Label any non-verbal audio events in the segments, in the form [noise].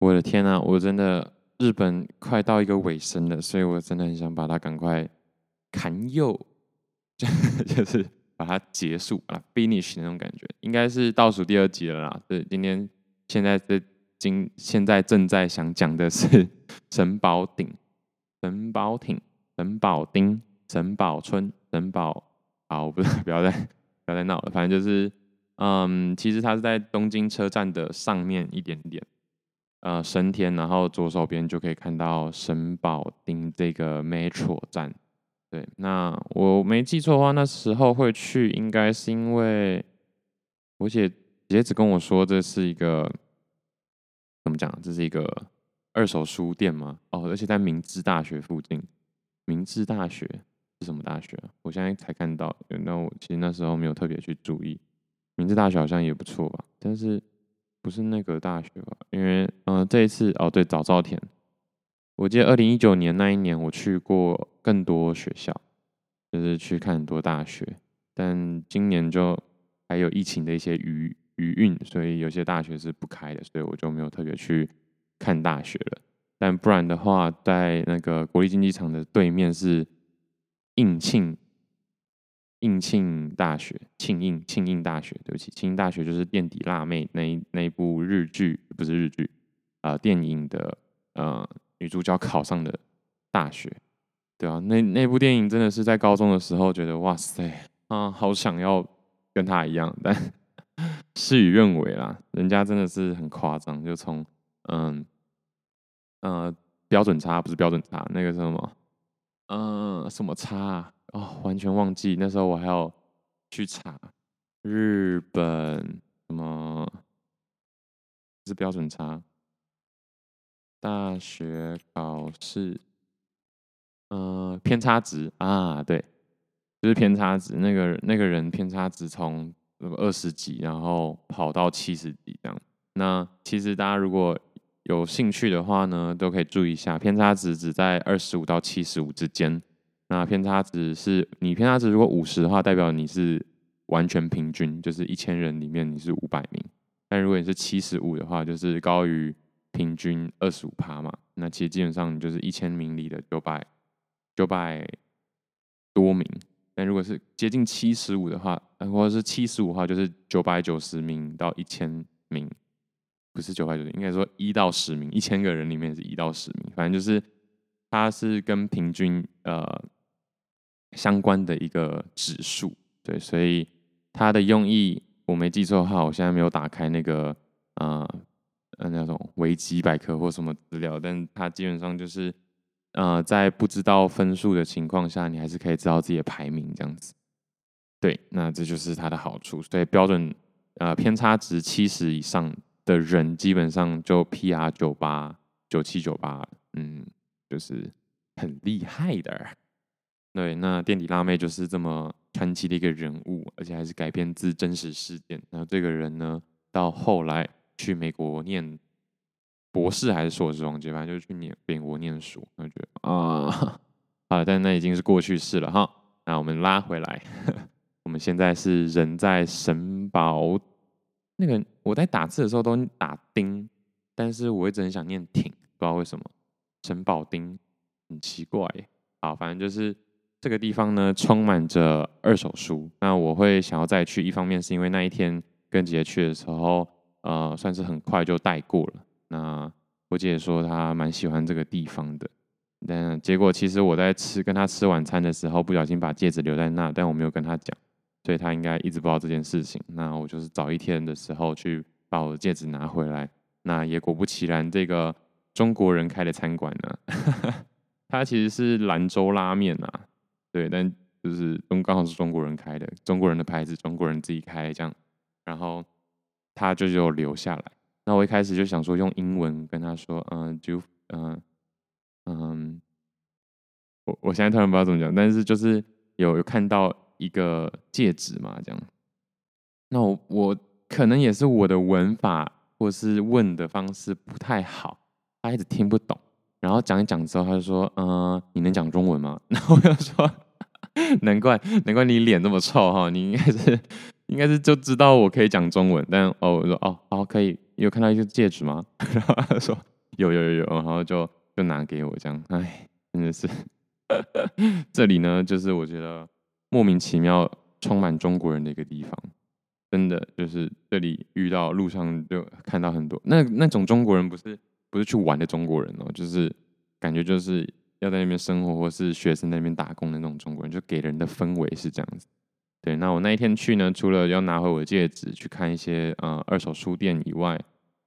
我的天啊，我真的日本快到一个尾声了，所以我真的很想把它赶快砍右，[laughs] 就是把它结束啊，finish 那种感觉，应该是倒数第二集了啦。对，今天现在的今现在正在想讲的是 [laughs] 神保町、神保町、神保町、神保村、神保，好，不是，[laughs] 不要再不要再闹了，反正就是。嗯，其实它是在东京车站的上面一点点，呃，神田，然后左手边就可以看到神保町这个 metro 站。对，那我没记错的话，那时候会去，应该是因为我姐姐只跟我说这是一个怎么讲？这是一个二手书店吗？哦，而且在明治大学附近。明治大学是什么大学？我现在才看到，那我其实那时候没有特别去注意。明治大学好像也不错吧，但是不是那个大学吧？因为嗯、呃，这一次哦，对，早稻田，我记得二零一九年那一年我去过更多学校，就是去看很多大学，但今年就还有疫情的一些余余韵，所以有些大学是不开的，所以我就没有特别去看大学了。但不然的话，在那个国立竞技场的对面是应庆。应庆大学，庆应庆应大学，对不起，庆应大学就是垫底辣妹那一那一部日剧，不是日剧，啊、呃，电影的呃女主角考上的大学，对啊，那那部电影真的是在高中的时候觉得哇塞啊，好想要跟她一样，但 [laughs] 事与愿违啦，人家真的是很夸张，就从嗯呃标准差不是标准差，那个什么，嗯、什么差、啊？哦，完全忘记那时候我还要去查日本什么是标准差大学考试，嗯、呃，偏差值啊，对，就是偏差值。那个那个人偏差值从二十几，然后跑到七十几这样。那其实大家如果有兴趣的话呢，都可以注意一下，偏差值只在二十五到七十五之间。那偏差值是你偏差值如果五十的话，代表你是完全平均，就是一千人里面你是五百名。但如果你是七十五的话，就是高于平均二十五趴嘛。那其实基本上你就是一千名里的九百九百多名。但如果是接近七十五的话，或者是七十五的话，就是九百九十名到一千名，不是九百九十，应该说一到十名，一千个人里面是一到十名，反正就是它是跟平均呃。相关的一个指数，对，所以它的用意我没记错的话，我现在没有打开那个呃呃那种维基百科或什么资料，但它基本上就是呃在不知道分数的情况下，你还是可以知道自己的排名这样子。对，那这就是它的好处。所以标准呃偏差值七十以上的人，基本上就 PR 九八九七九八，嗯，就是很厉害的。对，那垫底辣妹就是这么传奇的一个人物，而且还是改编自真实事件。然后这个人呢，到后来去美国念博士还是硕士，忘记，反正就是去念美国念书。我觉得啊，[laughs] 好了，但那已经是过去式了哈。那我们拉回来，[laughs] 我们现在是人在神保那个，我在打字的时候都打丁，但是我一直很想念挺，不知道为什么神保町很奇怪。好，反正就是。这个地方呢，充满着二手书。那我会想要再去，一方面是因为那一天跟姐姐去的时候，呃，算是很快就带过了。那我姐姐说她蛮喜欢这个地方的，但结果其实我在吃跟她吃晚餐的时候，不小心把戒指留在那，但我没有跟她讲，所以她应该一直不知道这件事情。那我就是早一天的时候去把我的戒指拿回来。那也果不其然，这个中国人开的餐馆呢，[laughs] 它其实是兰州拉面啊。对，但就是中刚好是中国人开的，中国人的牌子，中国人自己开这样，然后他就就留下来。那我一开始就想说用英文跟他说，嗯，就嗯嗯，我我现在突然不知道怎么讲，但是就是有有看到一个戒指嘛，这样。那我我可能也是我的文法或是问的方式不太好，他一直听不懂。然后讲一讲之后，他就说：“嗯、你能讲中文吗？” [laughs] 然后我就说：“难怪，难怪你脸这么臭哈，你应该是应该是就知道我可以讲中文，但哦，我说哦，好，可以，有看到一个戒指吗？[laughs] 然后他说有有有有，然后就就拿给我这样，哎，真的是，[laughs] 这里呢，就是我觉得莫名其妙充满中国人的一个地方，真的就是这里遇到路上就看到很多那那种中国人，不是不是去玩的中国人哦，就是感觉就是要在那边生活或是学生那边打工的那种中国人，就给人的氛围是这样子。对，那我那一天去呢，除了要拿回我的戒指，去看一些呃二手书店以外，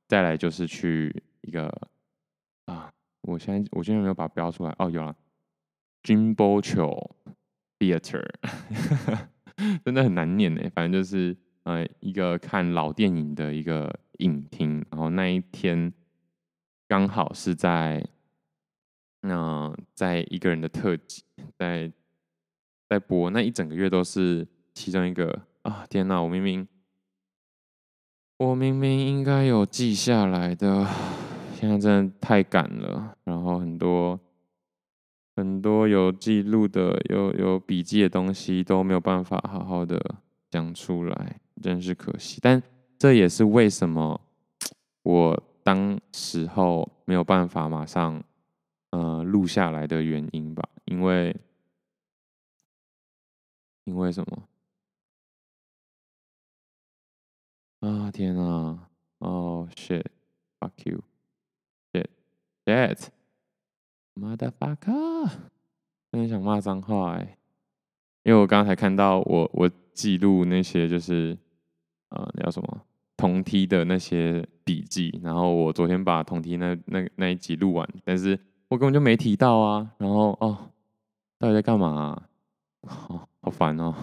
再来就是去一个啊，我现在我现在没有把它标出来哦，有了，Jinbocho Theater，[laughs] 真的很难念呢，反正就是呃一个看老电影的一个影厅，然后那一天刚好是在那、在一个人的特辑，在在播那一整个月都是。其中一个啊，天哪！我明明，我明明应该有记下来的，现在真的太赶了。然后很多很多有记录的、有有笔记的东西都没有办法好好的讲出来，真是可惜。但这也是为什么我当时候没有办法马上呃录下来的原因吧？因为因为什么？啊天啊！哦、oh, shit，fuck you，shit，shit，motherfucker，真的想骂脏话哎！因为我刚才看到我我记录那些就是呃那叫什么同梯的那些笔记，然后我昨天把同梯那那那一集录完，但是我根本就没提到啊！然后哦，到底在干嘛、啊？哦，[laughs] 好烦哦！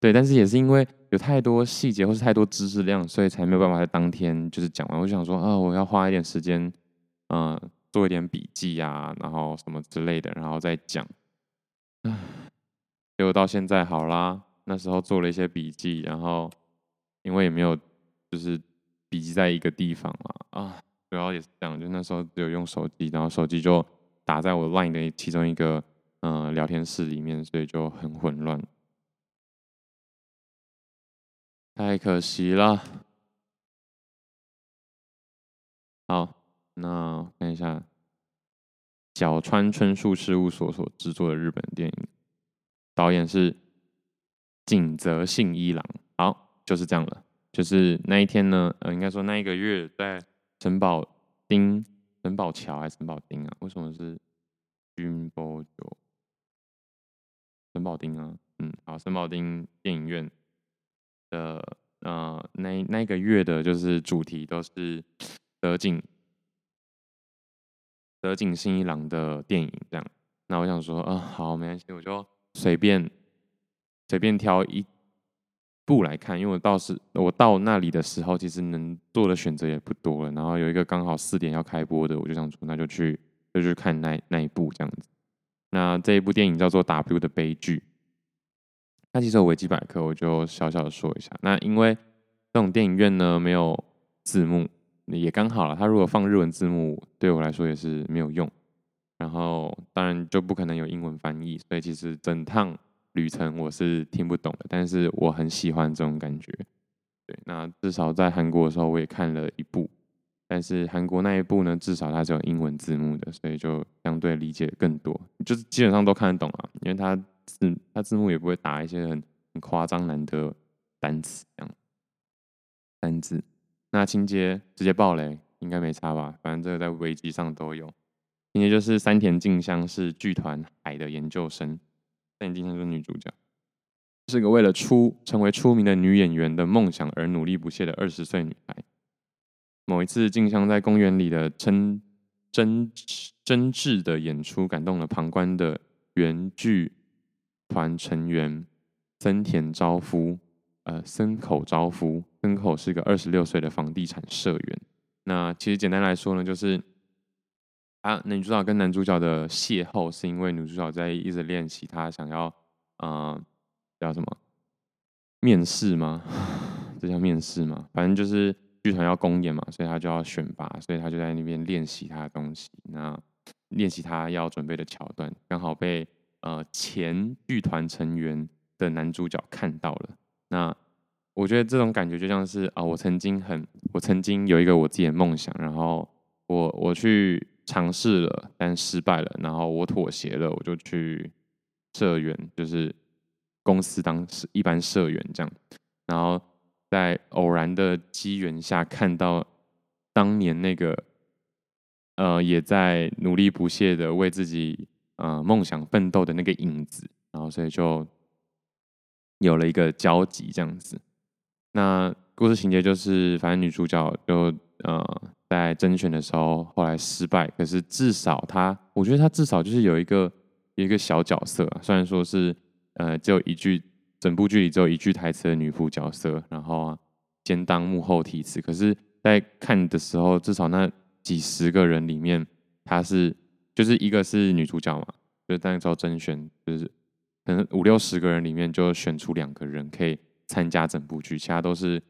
对，但是也是因为有太多细节或是太多知识量，所以才没有办法在当天就是讲完。我想说啊，我要花一点时间，嗯、做一点笔记啊，然后什么之类的，然后再讲。唉，结果到现在好啦，那时候做了一些笔记，然后因为也没有就是笔记在一个地方嘛，啊，主要也是这样，就那时候只有用手机，然后手机就打在我 Line 的其中一个嗯、呃、聊天室里面，所以就很混乱。太可惜了。好，那看一下角川春树事务所所制作的日本电影，导演是井泽信一郎。好，就是这样了。就是那一天呢，呃，应该说那一个月，在城堡丁、城堡桥还是城堡丁啊？为什么是君波酒？城堡丁啊，嗯，好，城堡丁电影院。的呃，那那个月的就是主题都是德井德井新一郎的电影这样。那我想说，啊、好，没关系，我就随便随便挑一部来看，因为我到时我到那里的时候，其实能做的选择也不多了。然后有一个刚好四点要开播的，我就想说，那就去就去看那那一部这样子。那这一部电影叫做《W 的悲剧》。它其实有维基百科，我就小小的说一下。那因为这种电影院呢，没有字幕，也刚好了。它如果放日文字幕，对我来说也是没有用。然后当然就不可能有英文翻译，所以其实整趟旅程我是听不懂的。但是我很喜欢这种感觉。对，那至少在韩国的时候我也看了一部，但是韩国那一部呢，至少它是有英文字幕的，所以就相对理解更多，就是基本上都看得懂啊，因为它。字，它字幕也不会打一些很很夸张难的单词，这样单字。那情节直接爆雷，应该没差吧？反正这个在维基上都有。情节就是山田静香是剧团海的研究生，但静香是女主角，是个为了出成为出名的女演员的梦想而努力不懈的二十岁女孩。某一次，静香在公园里的真真真挚的演出感动了旁观的原剧。团成员森田昭夫，呃，森口昭夫，森口是个二十六岁的房地产社员。那其实简单来说呢，就是啊，女主角跟男主角的邂逅是因为女主角在一直练习，她想要啊、叫什么面试吗？[sighs] 这叫面试吗？反正就是剧团要公演嘛，所以她就要选拔，所以她就在那边练习她的东西。那练习她要准备的桥段，刚好被。呃，前剧团成员的男主角看到了，那我觉得这种感觉就像是啊，我曾经很，我曾经有一个我自己的梦想，然后我我去尝试了，但失败了，然后我妥协了，我就去社员，就是公司当一般社员这样，然后在偶然的机缘下看到当年那个呃也在努力不懈的为自己呃梦想奋斗的那个影子，然后所以就有了一个交集这样子。那故事情节就是，反正女主角就呃在甄选的时候后来失败，可是至少她，我觉得她至少就是有一个有一个小角色啊，虽然说是呃只有一句，整部剧里只有一句台词的女仆角色，然后啊兼当幕后题词，可是，在看的时候，至少那几十个人里面，她是就是一个是女主角嘛，就是那时候甄选就是可能五六十个人里面就选出两个人可以。参加整部剧，其他都是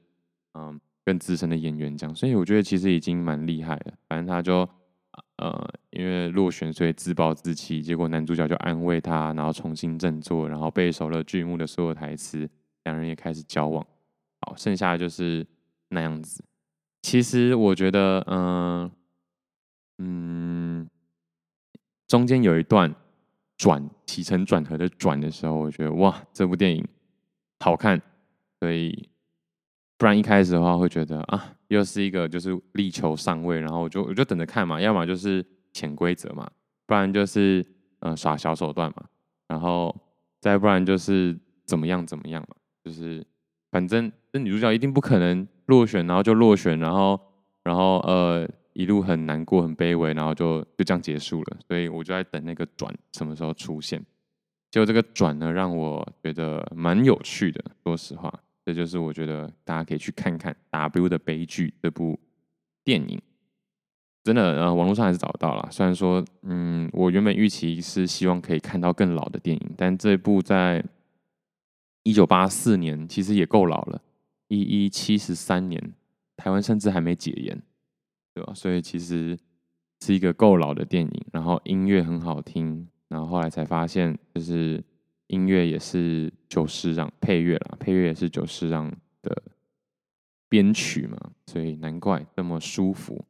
嗯更资深的演员这样，所以我觉得其实已经蛮厉害了。反正他就呃因为落选，所以自暴自弃，结果男主角就安慰他，然后重新振作，然后背熟了剧目的所有台词，两人也开始交往。好，剩下的就是那样子。其实我觉得嗯嗯，中间有一段转起承转合的转的时候，我觉得哇，这部电影好看。所以，不然一开始的话会觉得啊，又是一个就是力求上位，然后我就我就等着看嘛，要么就是潜规则嘛，不然就是呃耍小手段嘛，然后再不然就是怎么样怎么样嘛，就是反正这女主角一定不可能落选，然后就落选，然后然后呃一路很难过很卑微，然后就就这样结束了，所以我就在等那个转什么时候出现，结果这个转呢让我觉得蛮有趣的，说实话。这就是我觉得大家可以去看看《W 的悲剧》这部电影，真的，呃，网络上还是找到了。虽然说，嗯，我原本预期是希望可以看到更老的电影，但这部在一九八四年其实也够老了，一一七十三年，台湾甚至还没解严，对吧？所以其实是一个够老的电影，然后音乐很好听，然后后来才发现就是。音乐也是久石让配乐啦，配乐也是久石让的编曲嘛，所以难怪这么舒服。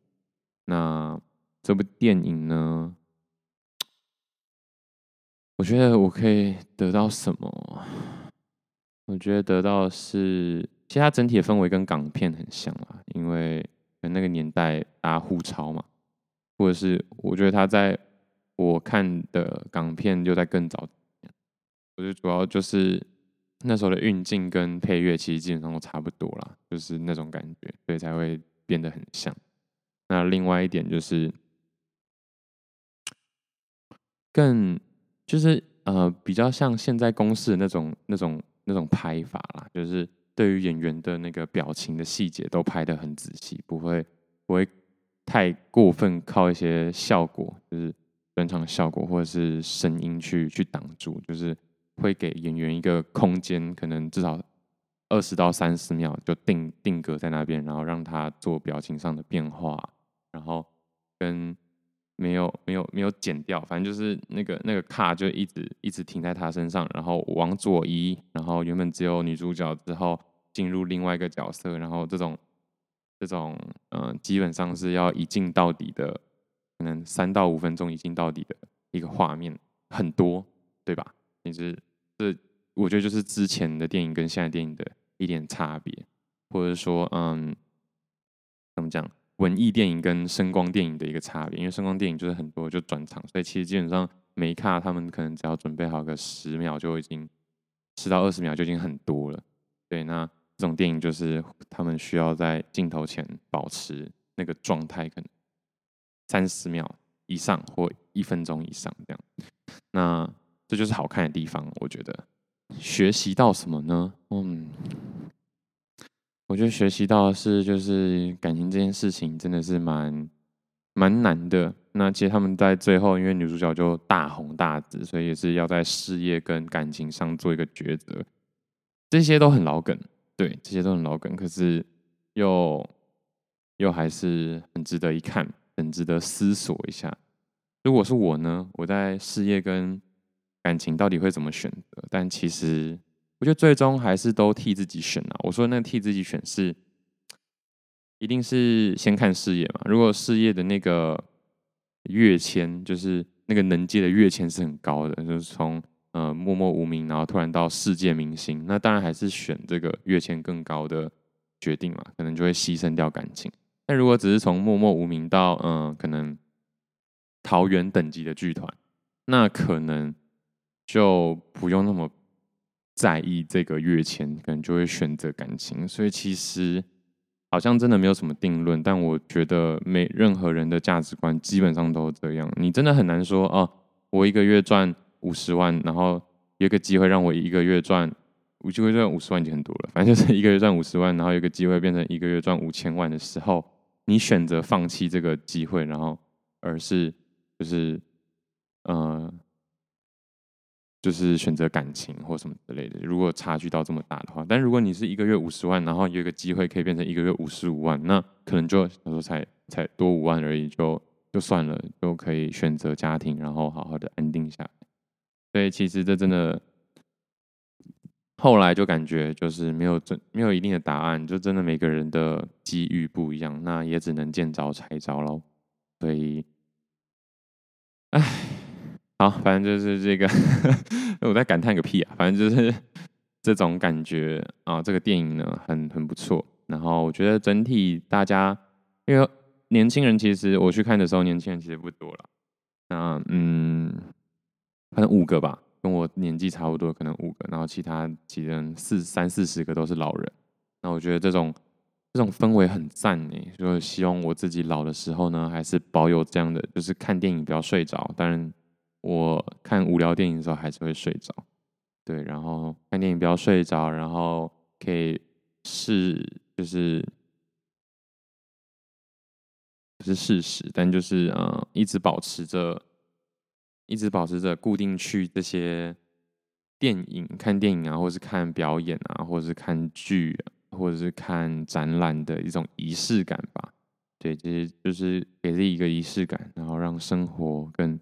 那这部电影呢？我觉得我可以得到什么？我觉得得到是，其实它整体的氛围跟港片很像啊，因为那个年代大家互抄嘛，或者是我觉得他在我看的港片就在更早。我觉得主要就是那时候的运镜跟配乐，其实基本上都差不多啦，就是那种感觉，所以才会变得很像。那另外一点就是，更就是呃比较像现在公视的那种那种那种拍法啦，就是对于演员的那个表情的细节都拍得很仔细，不会不会太过分靠一些效果，就是转场效果或者是声音去去挡住，就是。会给演员一个空间，可能至少二十到三十秒就定定格在那边，然后让他做表情上的变化，然后跟没有没有没有剪掉，反正就是那个那个卡就一直一直停在他身上，然后往左移，然后原本只有女主角之后进入另外一个角色，然后这种这种嗯、基本上是要一镜到底的，可能三到五分钟一镜到底的一个画面很多，对吧？其实。这我觉得就是之前的电影跟现在电影的一点差别，或者说，嗯，怎么讲，文艺电影跟声光电影的一个差别。因为声光电影就是很多就转场，所以其实基本上每一卡他们可能只要准备好个十秒就已经十到二十秒就已经很多了。对，那这种电影就是他们需要在镜头前保持那个状态，可能三十秒以上或一分钟以上这样。那这就是好看的地方，我觉得。学习到什么呢？嗯，我觉得学习到是，就是感情这件事情真的是蛮蛮难的。那其实他们在最后，因为女主角就大红大紫，所以也是要在事业跟感情上做一个抉择。这些都很老梗，对，这些都很老梗，可是又又还是很值得一看，很值得思索一下。如果是我呢，我在事业跟感情到底会怎么选择？但其实我觉得最终还是都替自己选啊。我说那替自己选是，一定是先看事业嘛。如果事业的那个跃迁，就是那个能阶的跃迁是很高的，就是从呃默默无名，然后突然到世界明星，那当然还是选这个跃迁更高的决定嘛，可能就会牺牲掉感情。但如果只是从默默无名到嗯、可能桃园等级的剧团，那可能就不用那么在意这个跃迁，可能就会选择感情。所以其实好像真的没有什么定论，但我觉得每任何人的价值观基本上都这样。你真的很难说哦，我一个月赚五十万，然后有个机会让我一个月赚，我就会赚五十万已经很多了。反正就是一个月赚五十万，然后有个机会变成一个月赚五千万的时候。你选择放弃这个机会，然后而是就是呃，就是选择感情或什么之类的。如果差距到这么大的话，但如果你是一个月五十万，然后有一个机会可以变成一个月五十五万，那可能就有时候才才多五万而已，就就算了，就可以选择家庭，然后好好的安定下来。所以其实这真的。后来就感觉就是没有真没有一定的答案，就真的每个人的机遇不一样，那也只能见招拆招喽。所以，唉，好，反正就是这个，[laughs] 我在感叹个屁啊！反正就是这种感觉啊，这个电影呢很很不错。然后我觉得整体大家，因为年轻人其实我去看的时候，年轻人其实不多了。那嗯，反正五个吧。跟我年纪差不多，可能五个，然后其他几人四三四十个都是老人。那我觉得这种这种氛围很赞呢，就希望我自己老的时候呢，还是保有这样的，就是看电影不要睡着。当然，我看无聊电影的时候还是会睡着。对，然后看电影不要睡着，然后可以试，就是不是事实，但就是呃，一直保持着。一直保持着固定去这些电影看电影啊，或是看表演啊，或者是看剧，或者是看展览的一种仪式感吧。对，这些就是给自己一个仪式感，然后让生活更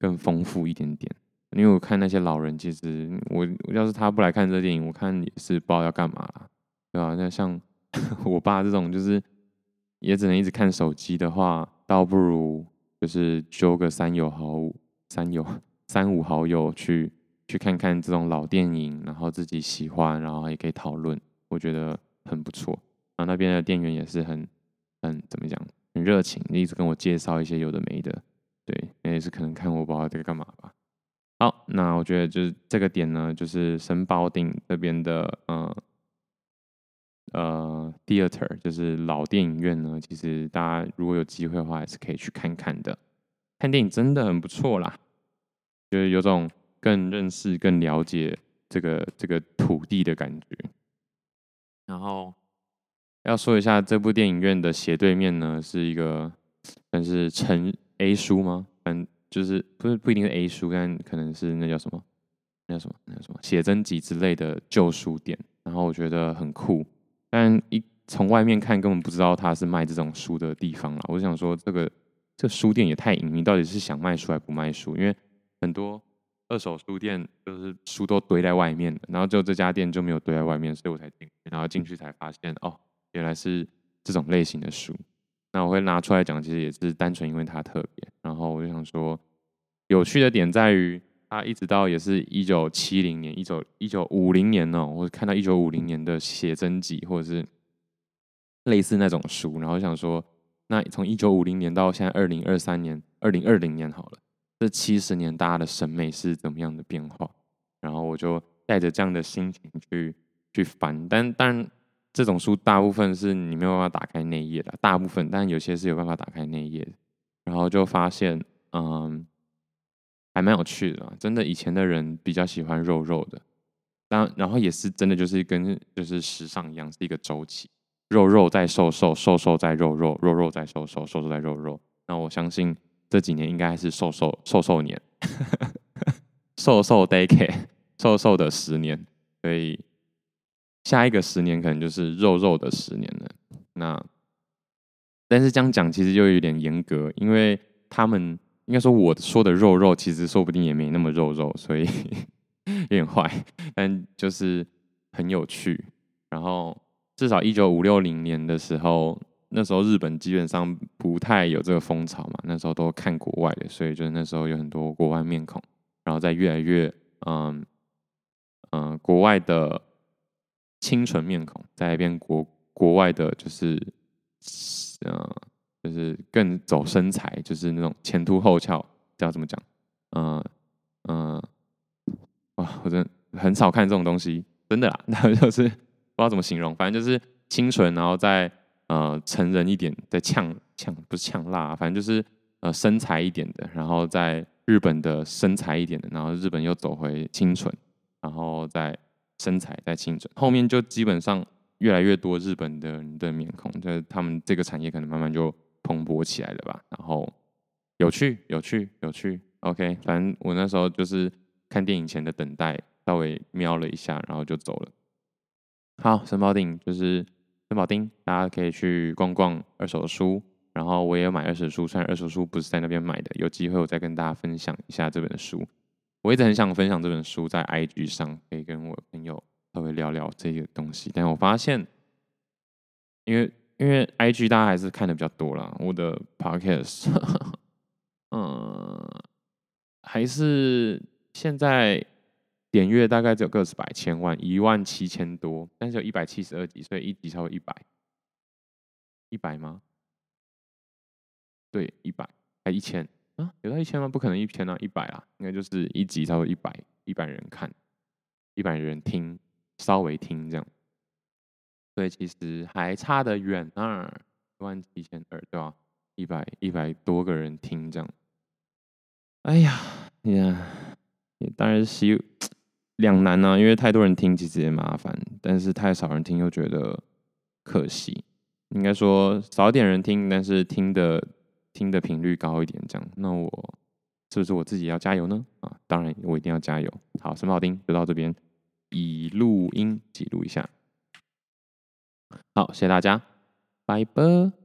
更丰富一点点。因为我看那些老人，其实我要是他不来看这电影，我看也是不知道要干嘛了，对吧？那像 [laughs] 我爸这种，就是也只能一直看手机的话，倒不如就是揪个三友好。三友 [laughs] 三五好友去去看看这种老电影，然后自己喜欢，然后也可以讨论，我觉得很不错。然后那边的店员也是很很怎么讲，很热情，一直跟我介绍一些有的没的。也是可能看我不知道在干嘛吧。好，那我觉得就是这个点呢，就是神保町这边的呃呃 theater，就是老电影院呢，其实大家如果有机会的话，还是可以去看看的。看电影真的很不错啦，就是有种更认识、更了解这个这个土地的感觉。然后要说一下，这部电影院的斜对面呢，是一个算是成 A 书吗？嗯，就是不是不一定是 A 书，但可能是那叫什么？那叫什么？那叫什么？写真集之类的旧书店。然后我觉得很酷，但一从外面看根本不知道它是卖这种书的地方啦。我想说这个。这书店也太隐秘，到底是想卖书还不卖书？因为很多二手书店就是书都堆在外面的，然后就这家店就没有堆在外面，所以我才进。然后进去才发现，哦，原来是这种类型的书。那我会拿出来讲，其实也是单纯因为它特别。然后我就想说，有趣的点在于，它一直到也是一九七零年、一九一九五零年哦，我看到一九五零年的写真集或者是类似那种书，然后想说。那从一九五零年到现在二零二三年、二零二零年好了，这七十年大家的审美是怎么样的变化？然后我就带着这样的心情去去翻，但但这种书大部分是你没有办法打开内页的，大部分，但有些是有办法打开内页的。然后就发现，嗯，还蛮有趣的，真的以前的人比较喜欢肉肉的，但然后也是真的就是跟就是时尚一样，是一个周期。肉肉在瘦瘦，瘦瘦在肉肉，肉肉在瘦瘦，瘦瘦在肉肉。那我相信这几年应该是瘦瘦瘦瘦年，瘦瘦 decade，[laughs] 瘦瘦的十年。所以下一个十年可能就是肉肉的十年了。那但是这样讲其实就有点严格，因为他们应该说我说的肉肉，其实说不定也没那么肉肉，所以 [laughs] 有点坏。但就是很有趣。然后至少一九五六零年的时候，那时候日本基本上不太有这个风潮嘛，那时候都看国外的，所以就是那时候有很多国外面孔，然后再越来越嗯嗯、呃、国外的清纯面孔，再变国国外的就是嗯、呃、就是更走身材，就是那种前凸后翘，叫怎么讲？嗯嗯，哇，我真的很少看这种东西，真的啦，[laughs] 那就是不知道怎么形容，反正就是清纯，然后再。呃，成人一点的呛呛不是呛辣，反正就是呃身材一点的，然后在日本的身材一点的，然后日本又走回清纯，然后再身材再清纯，后面就基本上越来越多日本的人的面孔，就是他们这个产业可能慢慢就蓬勃起来了吧。然后有趣，有趣，有趣。OK，反正我那时候就是看电影前的等待，稍微瞄了一下，然后就走了。好，神保町就是。神保町，大家可以去逛逛二手书。然后我也有买二手书，虽然二手书不是在那边买的，有机会我再跟大家分享一下这本书。我一直很想分享这本书，在 IG 上可以跟我朋友稍微聊聊这个东西。但我发现，因为因为 IG 大家还是看的比较多啦，我的 Podcast，嗯，[laughs] 还是现在。点阅大概只有个十百千万，一万七千多，但是有一百七十二集，所以一集超过一百，一百吗？对，一百还一千啊？有到一千吗？不可能一千啊，一百啊，应该就是一集超过一百，一百人看，一百人听，稍微听这样，所以其实还差得远啊，一万七千二对吧？一百一百多个人听这样，哎呀呀，也当然希。两难呢、因为太多人听其实也麻烦，但是太少人听又觉得可惜。应该说少点人听，但是听的听的频率高一点，这样，那我是不是我自己要加油呢？啊，当然我一定要加油。好，什么好听就到这边，以录音记录一下。好，谢谢大家，拜拜。